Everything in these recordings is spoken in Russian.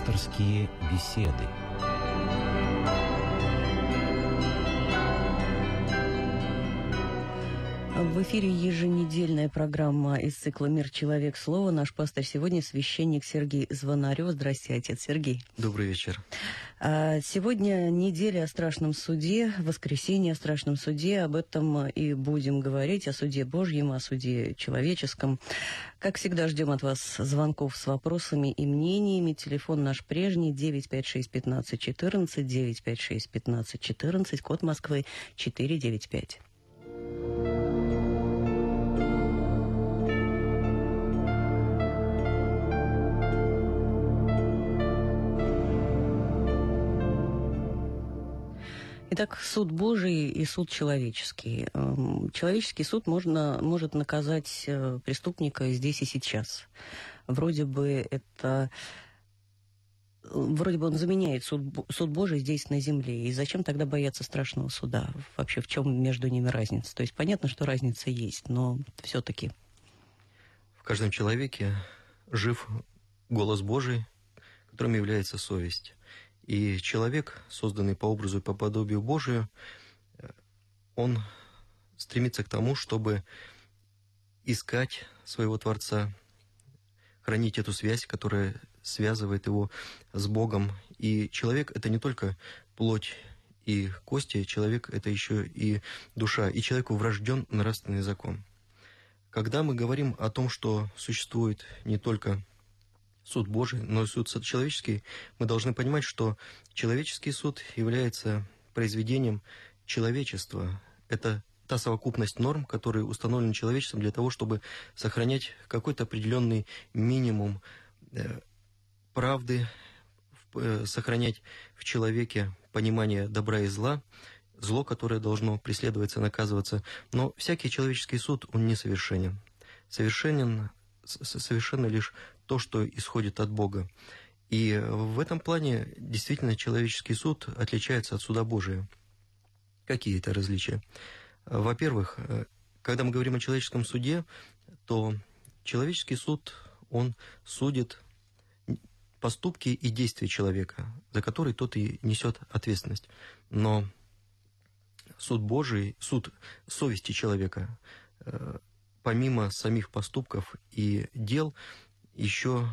Пасторские беседы. В эфире еженедельная программа из цикла «Мир. Человек. Слово». Наш пастор сегодня священник Сергей Звонарев. Здравствуйте, отец Сергей. Добрый вечер. А, сегодня неделя о страшном суде, воскресенье о страшном суде. Об этом и будем говорить, о суде Божьем, о суде человеческом. Как всегда, ждем от вас звонков с вопросами и мнениями. Телефон наш прежний 956-1514, 956-1514, код Москвы 495. Итак, суд Божий и суд человеческий. Эм, человеческий суд можно, может наказать э, преступника здесь и сейчас. Вроде бы это вроде бы он заменяет суд, суд Божий здесь на земле. И зачем тогда бояться страшного суда? Вообще в чем между ними разница? То есть понятно, что разница есть, но все-таки. В каждом человеке жив голос Божий, которым является совесть. И человек, созданный по образу и по подобию Божию, он стремится к тому, чтобы искать своего Творца, хранить эту связь, которая связывает его с Богом. И человек – это не только плоть и кости, человек – это еще и душа. И человеку врожден нравственный закон. Когда мы говорим о том, что существует не только суд Божий, но и суд человеческий, мы должны понимать, что человеческий суд является произведением человечества. Это та совокупность норм, которые установлены человечеством для того, чтобы сохранять какой-то определенный минимум э, правды, э, сохранять в человеке понимание добра и зла, зло, которое должно преследоваться, наказываться. Но всякий человеческий суд, он несовершенен. Совершенен, совершенно лишь то, что исходит от Бога. И в этом плане действительно человеческий суд отличается от суда Божия. Какие это различия? Во-первых, когда мы говорим о человеческом суде, то человеческий суд, он судит поступки и действия человека, за которые тот и несет ответственность. Но суд Божий, суд совести человека, э, помимо самих поступков и дел, еще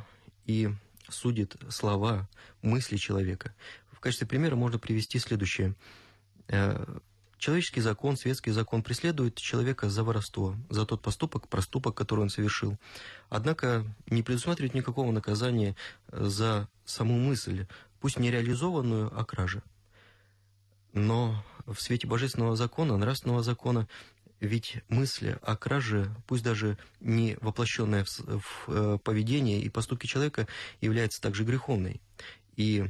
и судит слова, мысли человека. В качестве примера можно привести следующее. Э, человеческий закон, светский закон преследует человека за воровство, за тот поступок, проступок, который он совершил. Однако не предусматривает никакого наказания за саму мысль, пусть не реализованную, а краже. Но в свете божественного закона, нравственного закона, ведь мысль о краже, пусть даже не воплощенная в, в э, поведение и поступки человека, является также греховной. И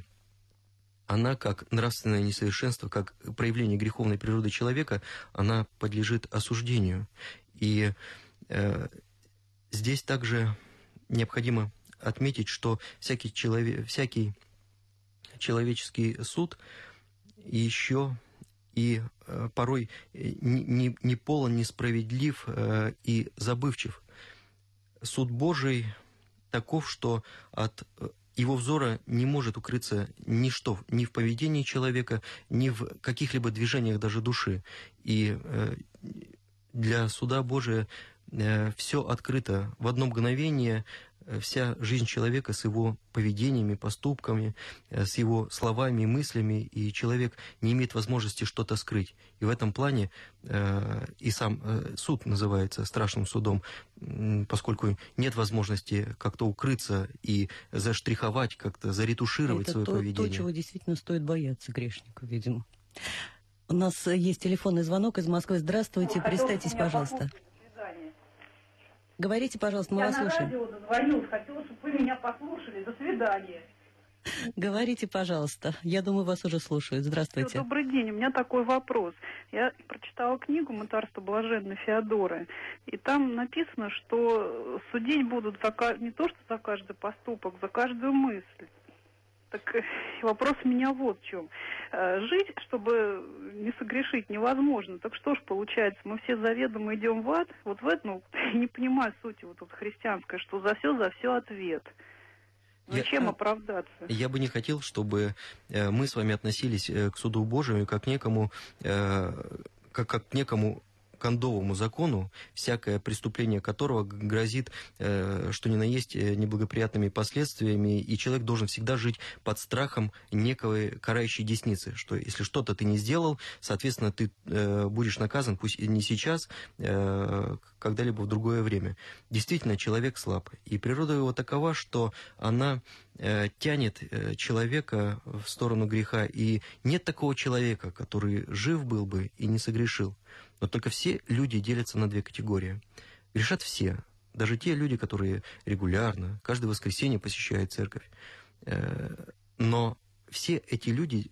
она, как нравственное несовершенство, как проявление греховной природы человека, она подлежит осуждению. И э, здесь также необходимо отметить, что всякий, человек, всякий человеческий суд еще и э, порой э, не, не полон, несправедлив э, и забывчив. Суд Божий таков, что от его взора не может укрыться ничто, ни в поведении человека, ни в каких-либо движениях даже души. И для суда Божия все открыто в одно мгновение, вся жизнь человека с его поведениями, поступками, э, с его словами, мыслями, и человек не имеет возможности что-то скрыть. И в этом плане э, и сам э, суд называется страшным судом, поскольку нет возможности как-то укрыться и заштриховать, как-то заретушировать Это свое то, поведение. то, чего действительно стоит бояться грешнику, видимо. У нас есть телефонный звонок из Москвы. Здравствуйте, представьтесь, пожалуйста. Говорите, пожалуйста, мы Я вас на слушаем. радио дозвонилась, хотела, чтобы вы меня послушали. До свидания. Говорите, пожалуйста. Я думаю, вас уже слушают. Здравствуйте. Добрый день. У меня такой вопрос. Я прочитала книгу «Мытарство блаженной Феодоры», и там написано, что судить будут за, не то, что за каждый поступок, за каждую мысль. Так э, вопрос у меня вот в чем. Э, жить, чтобы не согрешить, невозможно. Так что ж получается, мы все заведомо идем в ад. Вот в этом, ну, не понимаю сути вот тут христианской, что за все, за все ответ. Ну, чем оправдаться? Я бы не хотел, чтобы э, мы с вами относились э, к суду Божию как некому, э, как, как к некому кондовому закону, всякое преступление которого грозит, э, что ни на есть, э, неблагоприятными последствиями, и человек должен всегда жить под страхом некой карающей десницы, что если что-то ты не сделал, соответственно, ты э, будешь наказан, пусть и не сейчас, когда-либо в другое время. Действительно, человек слаб, и природа его такова, что она тянет человека в сторону греха, и нет такого человека, который жив был бы и не согрешил. Но только все люди делятся на две категории. Грешат все, даже те люди, которые регулярно, каждое воскресенье посещают церковь. Э, но все эти люди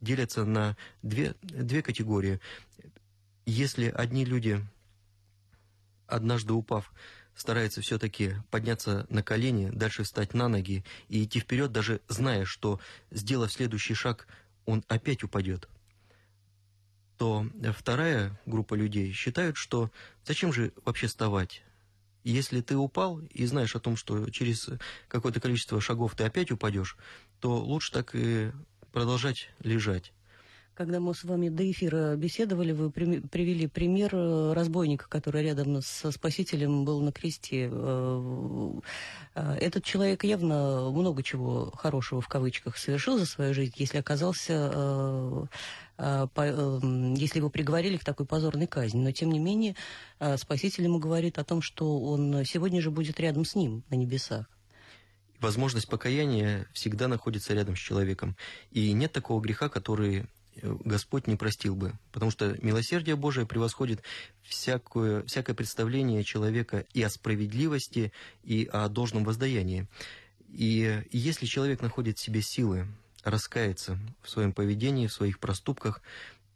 делятся на две, две категории. Если одни люди, однажды упав, стараются все-таки подняться на колени, дальше встать на ноги и идти вперед, даже зная, что, сделав следующий шаг, он опять упадет, то вторая группа людей считают, что зачем же вообще вставать? Если ты упал и знаешь о том, что через какое-то количество шагов ты опять упадешь, то лучше так и продолжать лежать. Когда мы с вами до эфира беседовали, вы привели пример э, разбойника, который рядом со Спасителем был на кресте. Э, э, этот человек явно много чего хорошего в кавычках совершил за свою жизнь, если оказался если его приговорили к такой позорной казни. Но, тем не менее, Спаситель ему говорит о том, что он сегодня же будет рядом с ним на небесах. Возможность покаяния всегда находится рядом с человеком. И нет такого греха, который Господь не простил бы, потому что милосердие Божие превосходит всякое, всякое представление человека и о справедливости, и о должном воздаянии. И если человек находит в себе силы раскаяться в своем поведении, в своих проступках,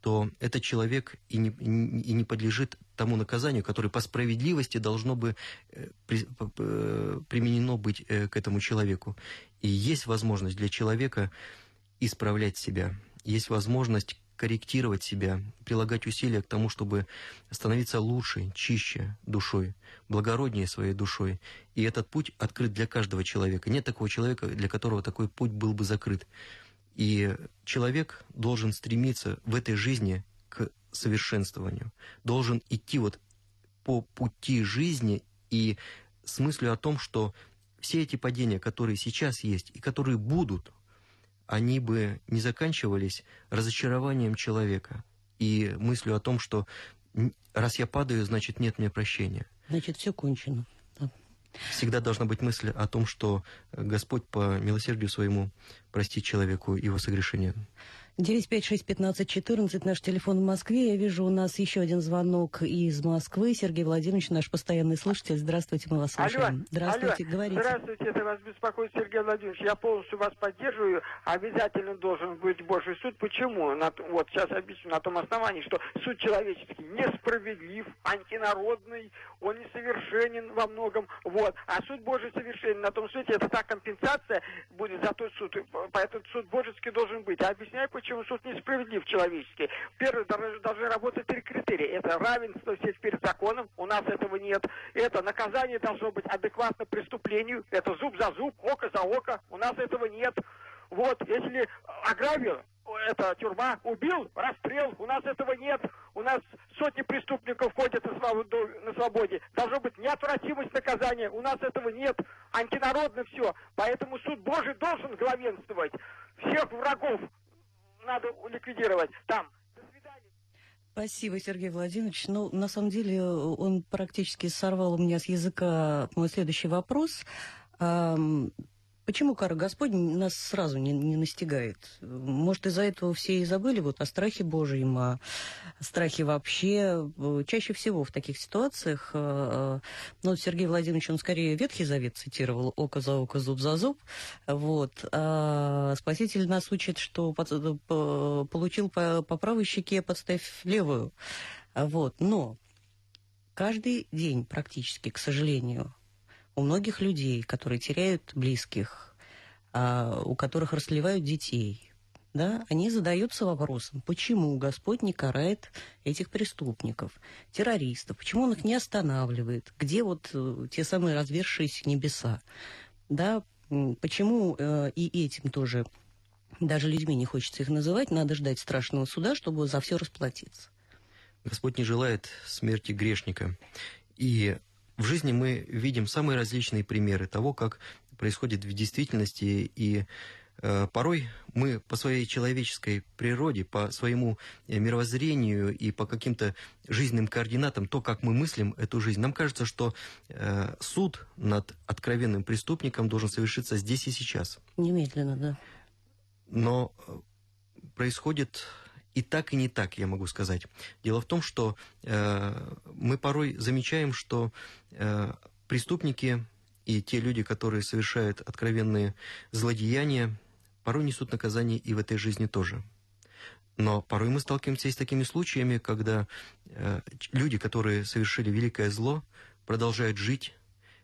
то этот человек и не, и не подлежит тому наказанию, которое по справедливости должно бы э, применено быть э, к этому человеку. И есть возможность для человека исправлять себя, есть возможность корректировать себя, прилагать усилия к тому, чтобы становиться лучше, чище душой, благороднее своей душой. И этот путь открыт для каждого человека. Нет такого человека, для которого такой путь был бы закрыт. И человек должен стремиться в этой жизни к совершенствованию, должен идти вот по пути жизни и с мыслью о том, что все эти падения, которые сейчас есть и которые будут, они бы не заканчивались разочарованием человека и мыслью о том, что раз я падаю, значит нет мне прощения. Значит, все кончено. Да. Всегда должна быть мысль о том, что Господь по милосердию своему простит человеку его согрешение. 956-1514, наш телефон в Москве. Я вижу, у нас еще один звонок из Москвы. Сергей Владимирович, наш постоянный слушатель. Здравствуйте, мы вас слушаем. Алло, Здравствуйте, алло. говорите. Здравствуйте, это вас беспокоит Сергей Владимирович. Я полностью вас поддерживаю. Обязательно должен быть Божий суд. Почему? На, вот сейчас объясню на том основании, что суд человеческий несправедлив, антинародный, он несовершенен во многом. Вот. А суд Божий совершенен. На том суде это та компенсация будет за тот суд. Поэтому суд божеский должен быть. Я объясняю, почему почему суд несправедлив человеческий. Первый, должны работать три критерия. Это равенство всех перед законом, у нас этого нет. Это наказание должно быть адекватно преступлению. Это зуб за зуб, око за око, у нас этого нет. Вот, если ограбил, это тюрьма, убил, расстрел, у нас этого нет. У нас сотни преступников ходят на свободе, на свободе. Должно быть неотвратимость наказания, у нас этого нет. Антинародно все. Поэтому суд Божий должен главенствовать. Всех врагов надо ликвидировать там. Спасибо, Сергей Владимирович. Ну, на самом деле, он практически сорвал у меня с языка мой следующий вопрос. Почему кара Господня нас сразу не, не настигает? Может, из-за этого все и забыли вот о страхе Божьем, о страхе вообще. Чаще всего в таких ситуациях, э, ну, Сергей Владимирович, он скорее Ветхий Завет цитировал, око за око, зуб за зуб. Вот. А Спаситель нас учит, что получил по, по правой щеке, подставь левую. Вот. Но каждый день практически, к сожалению, у многих людей, которые теряют близких, а, у которых расливают детей, да, они задаются вопросом, почему Господь не карает этих преступников, террористов, почему Он их не останавливает, где вот э, те самые развершиеся небеса. Да, Почему э, и этим тоже даже людьми не хочется их называть, надо ждать страшного суда, чтобы за все расплатиться. Господь не желает смерти грешника. И в жизни мы видим самые различные примеры того, как происходит в действительности, и э, порой мы по своей человеческой природе, по своему э, мировоззрению и по каким-то жизненным координатам, то, как мы мыслим эту жизнь, нам кажется, что э, суд над откровенным преступником должен совершиться здесь и сейчас. Немедленно, да. Но э, происходит и так, и не так, я могу сказать. Дело в том, что э, мы порой замечаем, что э, преступники и те люди, которые совершают откровенные злодеяния, порой несут наказание и в этой жизни тоже. Но порой мы сталкиваемся и с такими случаями, когда э, люди, которые совершили великое зло, продолжают жить,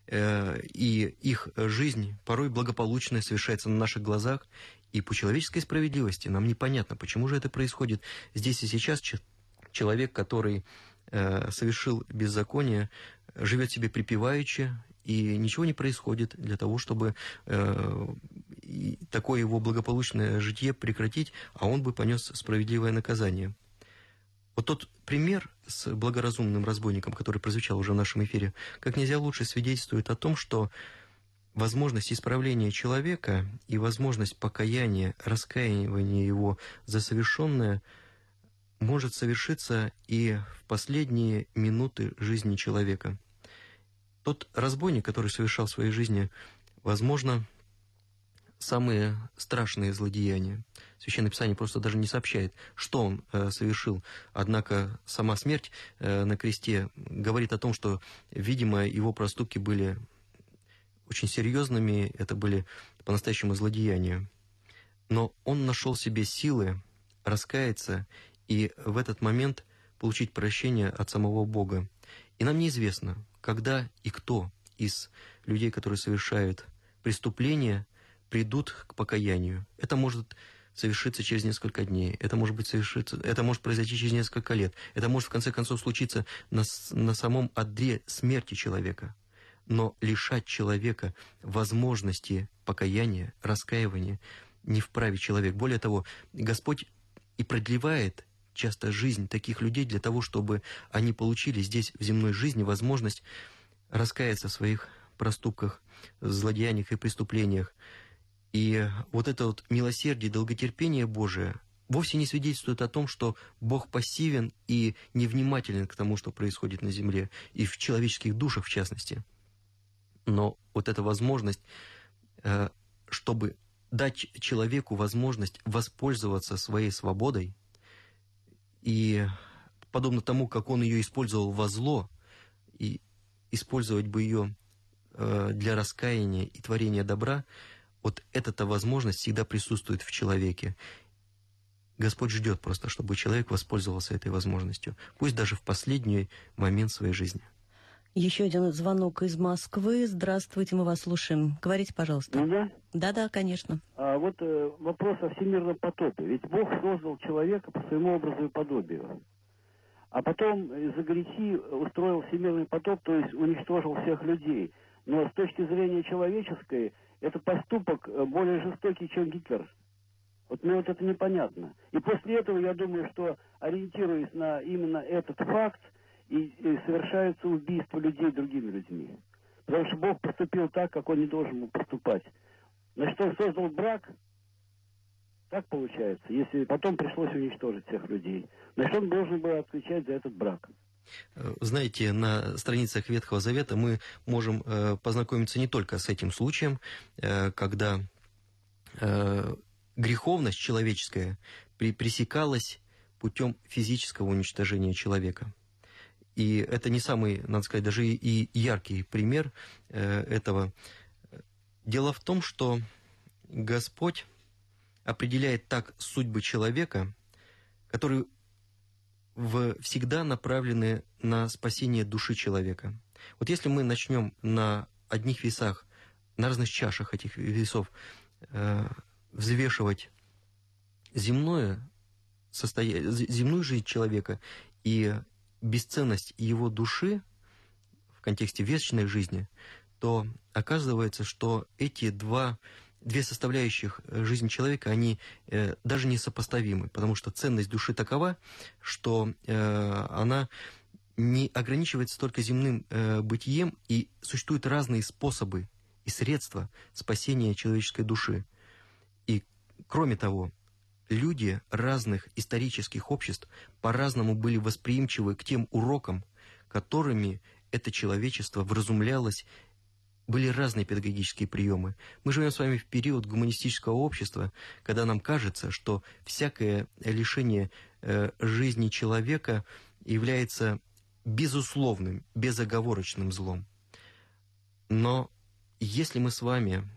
э, и их жизнь порой благополучно совершается на наших глазах, и по человеческой справедливости нам непонятно, почему же это происходит здесь и сейчас. Человек, который э, совершил беззаконие, живет себе припеваючи, и ничего не происходит для того, чтобы э, такое его благополучное житие прекратить, а он бы понес справедливое наказание. Вот тот пример с благоразумным разбойником, который прозвучал уже в нашем эфире, как нельзя лучше свидетельствует о том, что возможность исправления человека и возможность покаяния, раскаивания его за совершенное может совершиться и в последние минуты жизни человека. Тот разбойник, который совершал в своей жизни, возможно, самые страшные злодеяния. Священное Писание просто даже не сообщает, что он э, совершил. Однако сама смерть э, на кресте говорит о том, что, видимо, его проступки были очень серьезными, это были по-настоящему злодеяния. Но он нашел себе силы раскаяться и в этот момент получить прощение от самого Бога. И нам неизвестно, когда и кто из людей, которые совершают преступления, придут к покаянию. Это может совершиться через несколько дней, это может быть совершиться, это может произойти через несколько лет, это может в конце концов случиться на, на самом одре смерти человека но лишать человека возможности покаяния, раскаивания не вправе человек. Более того, Господь и продлевает часто жизнь таких людей для того, чтобы они получили здесь, в земной жизни, возможность раскаяться в своих проступках, злодеяниях и преступлениях. И вот это вот милосердие, долготерпение Божие вовсе не свидетельствует о том, что Бог пассивен и невнимателен к тому, что происходит на земле, и в человеческих душах в частности – но вот эта возможность, э, чтобы дать человеку возможность воспользоваться своей свободой, и подобно тому, как он ее использовал во зло, и использовать бы ее э, для раскаяния и творения добра, вот эта возможность всегда присутствует в человеке. Господь ждет просто, чтобы человек воспользовался этой возможностью, пусть даже в последний момент своей жизни. Еще один звонок из Москвы. Здравствуйте, мы вас слушаем. Говорите, пожалуйста. Ну да? Да-да, конечно. А вот э, вопрос о всемирном потопе. Ведь Бог создал человека по своему образу и подобию. А потом из-за грехи устроил всемирный потоп, то есть уничтожил всех людей. Но с точки зрения человеческой, это поступок э, более жестокий, чем Гитлер. Вот мне вот это непонятно. И после этого я думаю, что ориентируясь на именно этот факт, и, и совершаются убийства людей другими людьми. Потому что Бог поступил так, как он не должен был поступать. Значит, он создал брак, так получается, если потом пришлось уничтожить всех людей. Значит, он должен был отвечать за этот брак. Э, знаете, на страницах Ветхого Завета мы можем э, познакомиться не только с этим случаем, э, когда э, греховность человеческая пресекалась путем физического уничтожения человека. И это не самый, надо сказать, даже и яркий пример э, этого. Дело в том, что Господь определяет так судьбы человека, которые в, всегда направлены на спасение души человека. Вот если мы начнем на одних весах, на разных чашах этих весов э, взвешивать земное состояние, земную жизнь человека и бесценность его души в контексте вечной жизни, то оказывается, что эти два две составляющих э, жизни человека, они э, даже не сопоставимы, потому что ценность души такова, что э, она не ограничивается только земным э, бытием, и существуют разные способы и средства спасения человеческой души. И кроме того, люди разных исторических обществ по-разному были восприимчивы к тем урокам, которыми это человечество вразумлялось были разные педагогические приемы. Мы живем с вами в период гуманистического общества, когда нам кажется, что всякое лишение э, жизни человека является безусловным, безоговорочным злом. Но если мы с вами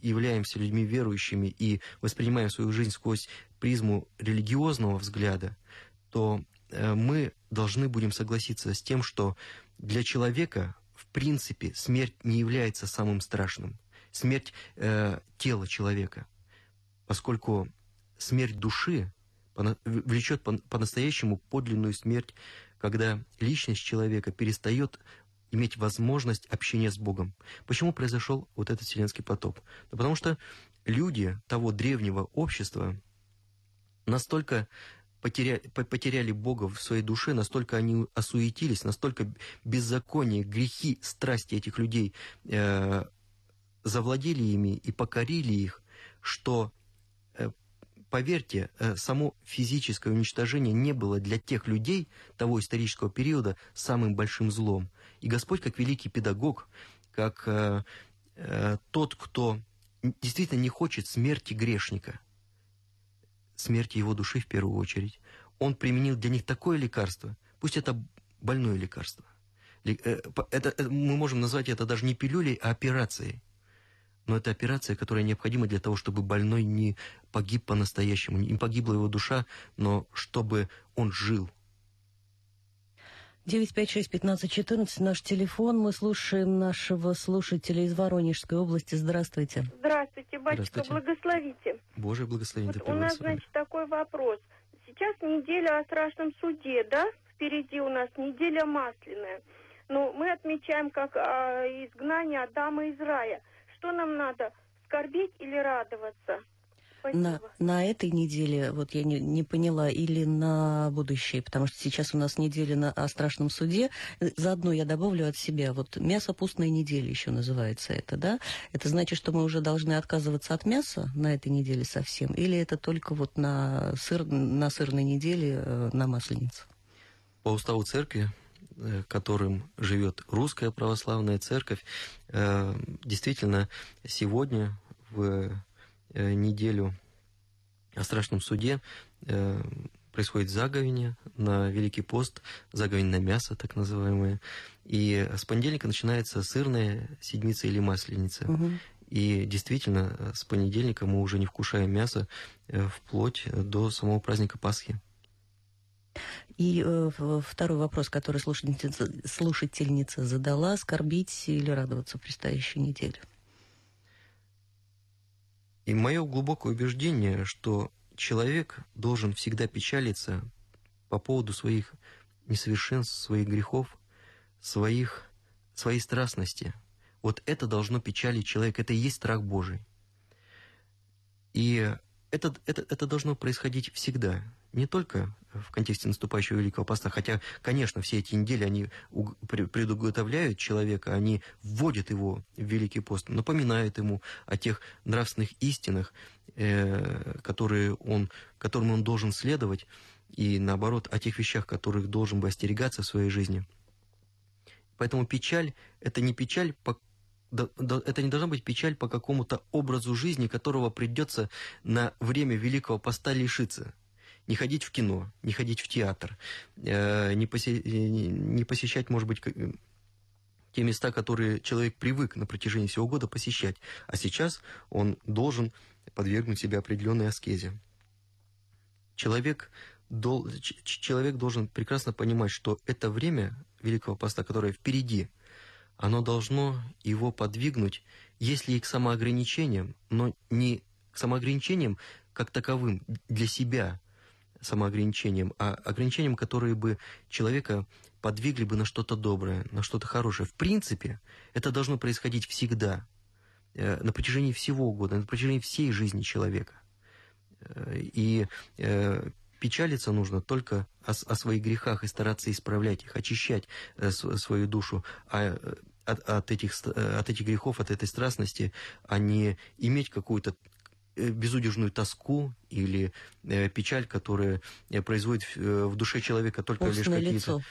являемся людьми верующими и воспринимаем свою жизнь сквозь призму религиозного взгляда, то э, мы должны будем согласиться с тем, что для человека в принципе, смерть не является самым страшным. Смерть э, тела человека. Поскольку смерть души влечет по-настоящему подлинную смерть, когда личность человека перестает иметь возможность общения с Богом. Почему произошел вот этот вселенский потоп? Да потому что люди того древнего общества настолько потеряли, потеряли Бога в своей душе, настолько они осуетились, настолько беззаконие, грехи, страсти этих людей э, завладели ими и покорили их, что, э, поверьте, э, само физическое уничтожение не было для тех людей того исторического периода самым большим злом. И Господь, как великий педагог, как э, э, тот, кто действительно не хочет смерти грешника – смерти его души в первую очередь, он применил для них такое лекарство, пусть это больное лекарство. Э, это, это, мы можем назвать это даже не пилюлей, а операцией. Но это операция, которая необходима для того, чтобы больной не погиб по-настоящему, не погибла его душа, но чтобы он жил, 956-1514, наш телефон. Мы слушаем нашего слушателя из Воронежской области. Здравствуйте. Здравствуйте, батюшка, Здравствуйте. благословите. Боже, благослови. Вот у нас, значит, такой вопрос. Сейчас неделя о страшном суде, да? Впереди у нас неделя масляная. Но мы отмечаем как а, изгнание Адама из рая. Что нам надо, скорбить или радоваться? На, на этой неделе, вот я не, не поняла, или на будущее, потому что сейчас у нас неделя на, о страшном суде. Заодно я добавлю от себя, вот мясо пустной недели еще называется это, да? Это значит, что мы уже должны отказываться от мяса на этой неделе совсем, или это только вот на, сыр, на сырной неделе э, на масленицу? По уставу церкви э, которым живет русская православная церковь, э, действительно сегодня в неделю о страшном суде э, происходит заговение на Великий пост, заговень на мясо, так называемое. И с понедельника начинается сырная седмица или масленица. Угу. И действительно, с понедельника мы уже не вкушаем мясо э, вплоть до самого праздника Пасхи. И э, второй вопрос, который слушательница, слушательница задала, скорбить или радоваться предстоящей неделе? И мое глубокое убеждение, что человек должен всегда печалиться по поводу своих несовершенств, своих грехов, своих, своей страстности. Вот это должно печалить человека, это и есть страх Божий. И это, это, это должно происходить всегда, не только в контексте наступающего Великого Поста, хотя, конечно, все эти недели, они предуготовляют человека, они вводят его в Великий Пост, напоминают ему о тех нравственных истинах, э, которые он, которым он должен следовать, и, наоборот, о тех вещах, которых должен бы остерегаться в своей жизни. Поэтому печаль – это не печаль по это не должна быть печаль по какому-то образу жизни, которого придется на время Великого Поста лишиться. Не ходить в кино, не ходить в театр, э, не, посе, не посещать, может быть, те места, которые человек привык на протяжении всего года посещать. А сейчас он должен подвергнуть себя определенной аскезе. Человек, дол, человек должен прекрасно понимать, что это время Великого Поста, которое впереди – оно должно его подвигнуть, если и к самоограничениям, но не к самоограничениям как таковым для себя, самоограничением, а ограничением, которые бы человека подвигли бы на что-то доброе, на что-то хорошее. В принципе, это должно происходить всегда, э, на протяжении всего года, на протяжении всей жизни человека. Э, и э, печалиться нужно только о, о своих грехах и стараться исправлять их, очищать свою душу а, от, от, этих, от этих грехов, от этой страстности, а не иметь какую-то безудержную тоску или э, печаль, которая производит в душе человека только Постное лишь какие-то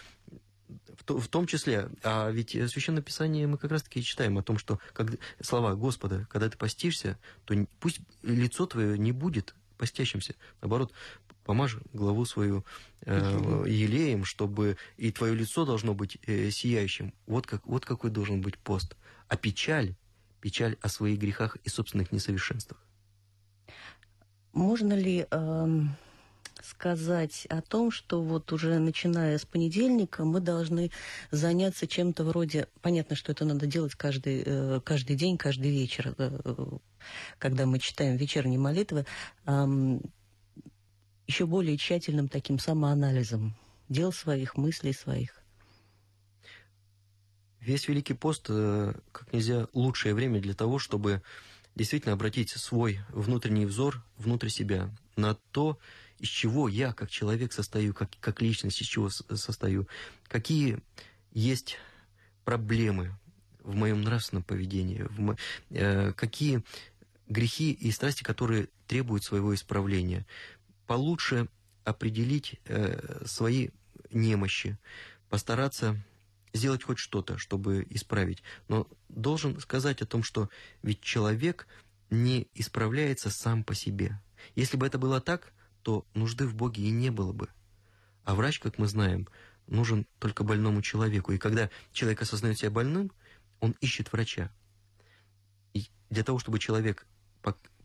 в, в том числе, а ведь в Священном Писании мы как раз-таки читаем о том, что как, слова Господа, когда ты постишься, то пусть лицо твое не будет постящимся, наоборот, помажь главу свою э, елеем, чтобы и твое лицо должно быть э, сияющим. Вот, как, вот какой должен быть пост. А печаль, печаль о своих грехах и собственных несовершенствах. Можно ли... Э сказать о том, что вот уже начиная с понедельника мы должны заняться чем-то вроде... Понятно, что это надо делать каждый, э, каждый день, каждый вечер, э, когда мы читаем вечерние молитвы, еще более тщательным таким самоанализом дел своих, мыслей своих. Весь Великий пост э, как нельзя лучшее время для того, чтобы действительно обратить свой внутренний взор внутрь себя на то, из чего я, как человек, состою, как, как личность, из чего состою, какие есть проблемы в моем нравственном поведении, в мо... э, какие грехи и страсти, которые требуют своего исправления. Получше определить э, свои немощи, постараться сделать хоть что-то, чтобы исправить. Но должен сказать о том, что ведь человек не исправляется сам по себе. Если бы это было так, то нужды в Боге и не было бы. А врач, как мы знаем, нужен только больному человеку. И когда человек осознает себя больным, он ищет врача. И для того, чтобы человек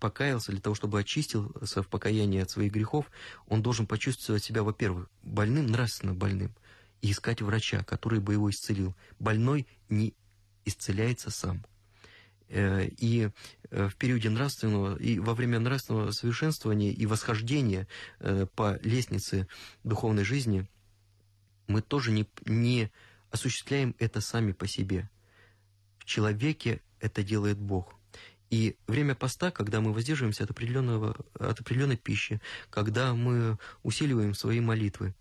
покаялся, для того, чтобы очистился в покаянии от своих грехов, он должен почувствовать себя, во-первых, больным, нравственно больным, и искать врача, который бы его исцелил. Больной не исцеляется сам. Э, и э, в периоде нравственного, и во время нравственного совершенствования и восхождения э, по лестнице духовной жизни мы тоже не, не осуществляем это сами по себе. В человеке это делает Бог. И время поста, когда мы воздерживаемся от, определенного, от определенной пищи, когда мы усиливаем свои молитвы,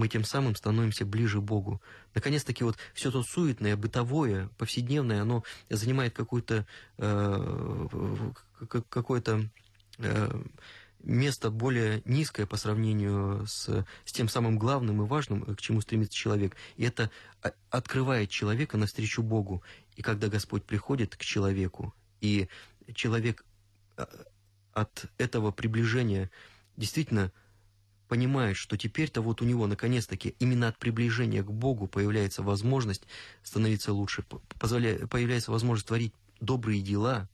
мы тем самым становимся ближе Богу. Наконец-таки вот все то суетное, бытовое, повседневное, оно занимает какое-то э, какое-то э, место более низкое по сравнению с, с тем самым главным и важным, к чему стремится человек. И это открывает человека навстречу Богу. И когда Господь приходит к человеку, и человек э, от этого приближения действительно понимает, что теперь-то вот у него наконец-таки именно от приближения к Богу появляется возможность становиться лучше, позволяет, появляется возможность творить добрые дела.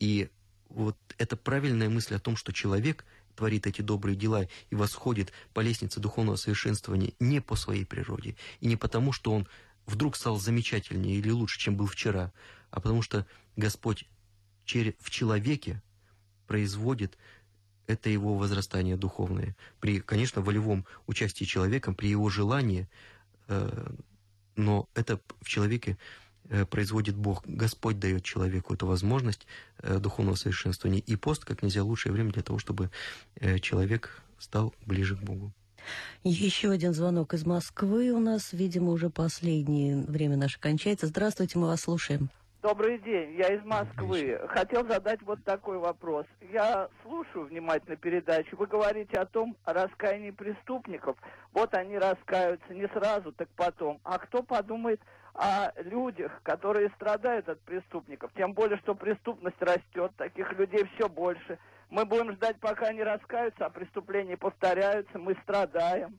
И вот эта правильная мысль о том, что человек творит эти добрые дела и восходит по лестнице духовного совершенствования не по своей природе, и не потому, что он вдруг стал замечательнее или лучше, чем был вчера, а потому что Господь в человеке производит это его возрастание духовное. При, конечно, волевом участии человека, при его желании, э, но это в человеке э, производит Бог. Господь дает человеку эту возможность э, духовного совершенствования. И пост как нельзя лучшее время для того, чтобы человек стал ближе к Богу. Еще один звонок из Москвы у нас, видимо, уже последнее время наше кончается. Здравствуйте, мы вас слушаем. Добрый день, я из Москвы. Хотел задать вот такой вопрос. Я слушаю внимательно передачу. Вы говорите о том, о раскаянии преступников. Вот они раскаются не сразу, так потом. А кто подумает о людях, которые страдают от преступников? Тем более, что преступность растет, таких людей все больше. Мы будем ждать, пока они раскаются, а преступления повторяются, мы страдаем.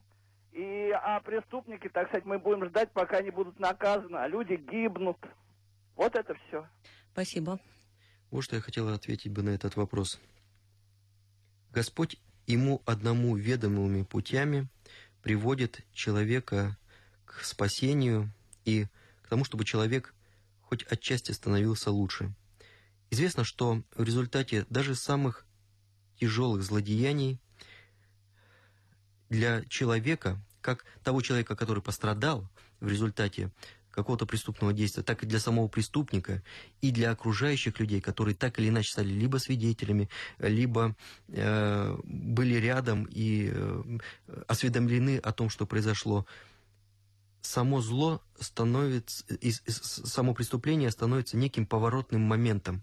И, а преступники, так сказать, мы будем ждать, пока они будут наказаны, а люди гибнут. Вот это все. Спасибо. Вот что я хотела ответить бы на этот вопрос. Господь ему одному ведомыми путями приводит человека к спасению и к тому, чтобы человек хоть отчасти становился лучше. Известно, что в результате даже самых тяжелых злодеяний для человека, как того человека, который пострадал в результате какого-то преступного действия, так и для самого преступника, и для окружающих людей, которые так или иначе стали либо свидетелями, либо э, были рядом и э, осведомлены о том, что произошло. Само зло становится, само преступление становится неким поворотным моментом.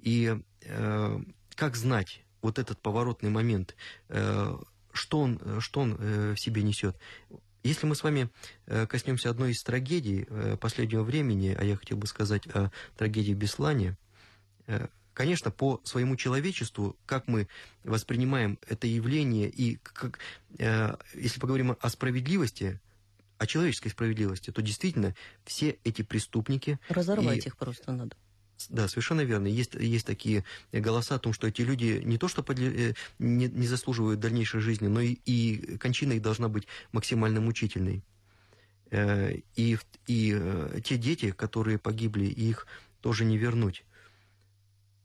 И э, как знать вот этот поворотный момент, э, что он, что он э, в себе несет? Если мы с вами э, коснемся одной из трагедий э, последнего времени, а я хотел бы сказать о трагедии Беслане, э, конечно, по своему человечеству, как мы воспринимаем это явление, и как, если поговорим о справедливости, о человеческой справедливости, то действительно все эти преступники... Разорвать и, их просто надо. Да, совершенно верно. Есть, есть такие голоса о том, что эти люди не то что подле, э, не, не заслуживают дальнейшей жизни, но и, и кончина их должна быть максимально мучительной. Э, и, и э, те дети, которые погибли, их тоже не вернуть.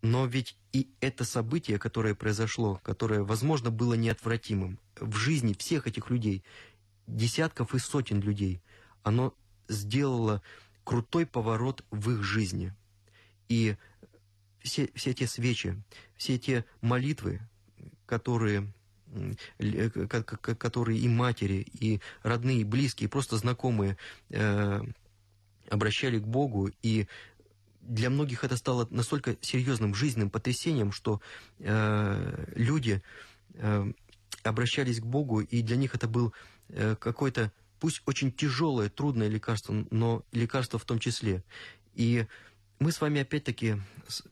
Но ведь и это событие, которое произошло, которое, возможно, было неотвратимым в жизни всех этих людей, десятков и сотен людей, оно сделало крутой поворот в их жизни – и все, все те свечи, все те молитвы, которые которые и матери, и родные, и близкие, и просто знакомые э, обращали к Богу, и для многих это стало настолько серьезным жизненным потрясением, что э, люди э, обращались к Богу, и для них это был э, какое-то, пусть очень тяжелое, трудное лекарство, но лекарство в том числе. И мы с вами опять-таки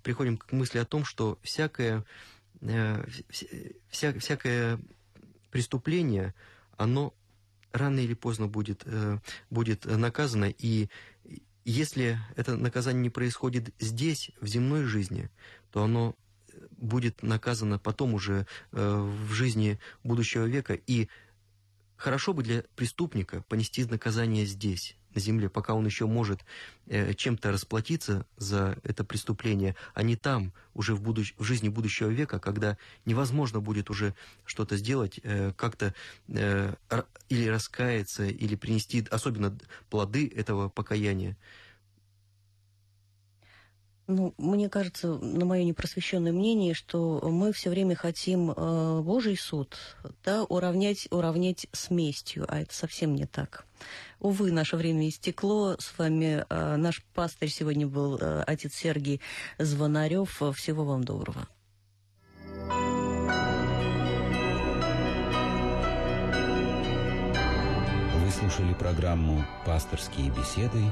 приходим к мысли о том, что всякое, э, вся, всякое преступление, оно рано или поздно будет, э, будет наказано, и если это наказание не происходит здесь, в земной жизни, то оно будет наказано потом уже э, в жизни будущего века. И хорошо бы для преступника понести наказание здесь, земле, пока он еще может э, чем-то расплатиться за это преступление, а не там, уже в, будущ... в жизни будущего века, когда невозможно будет уже что-то сделать, э, как-то э, или раскаяться, или принести особенно плоды этого покаяния. Ну, мне кажется, на мое непросвещенное мнение, что мы все время хотим э, Божий суд да, уравнять, уравнять с местью, а это совсем не так. Увы, наше время истекло. С вами э, наш пастырь сегодня был э, отец Сергий Звонарев. Всего вам доброго. Вы слушали программу «Пасторские беседы»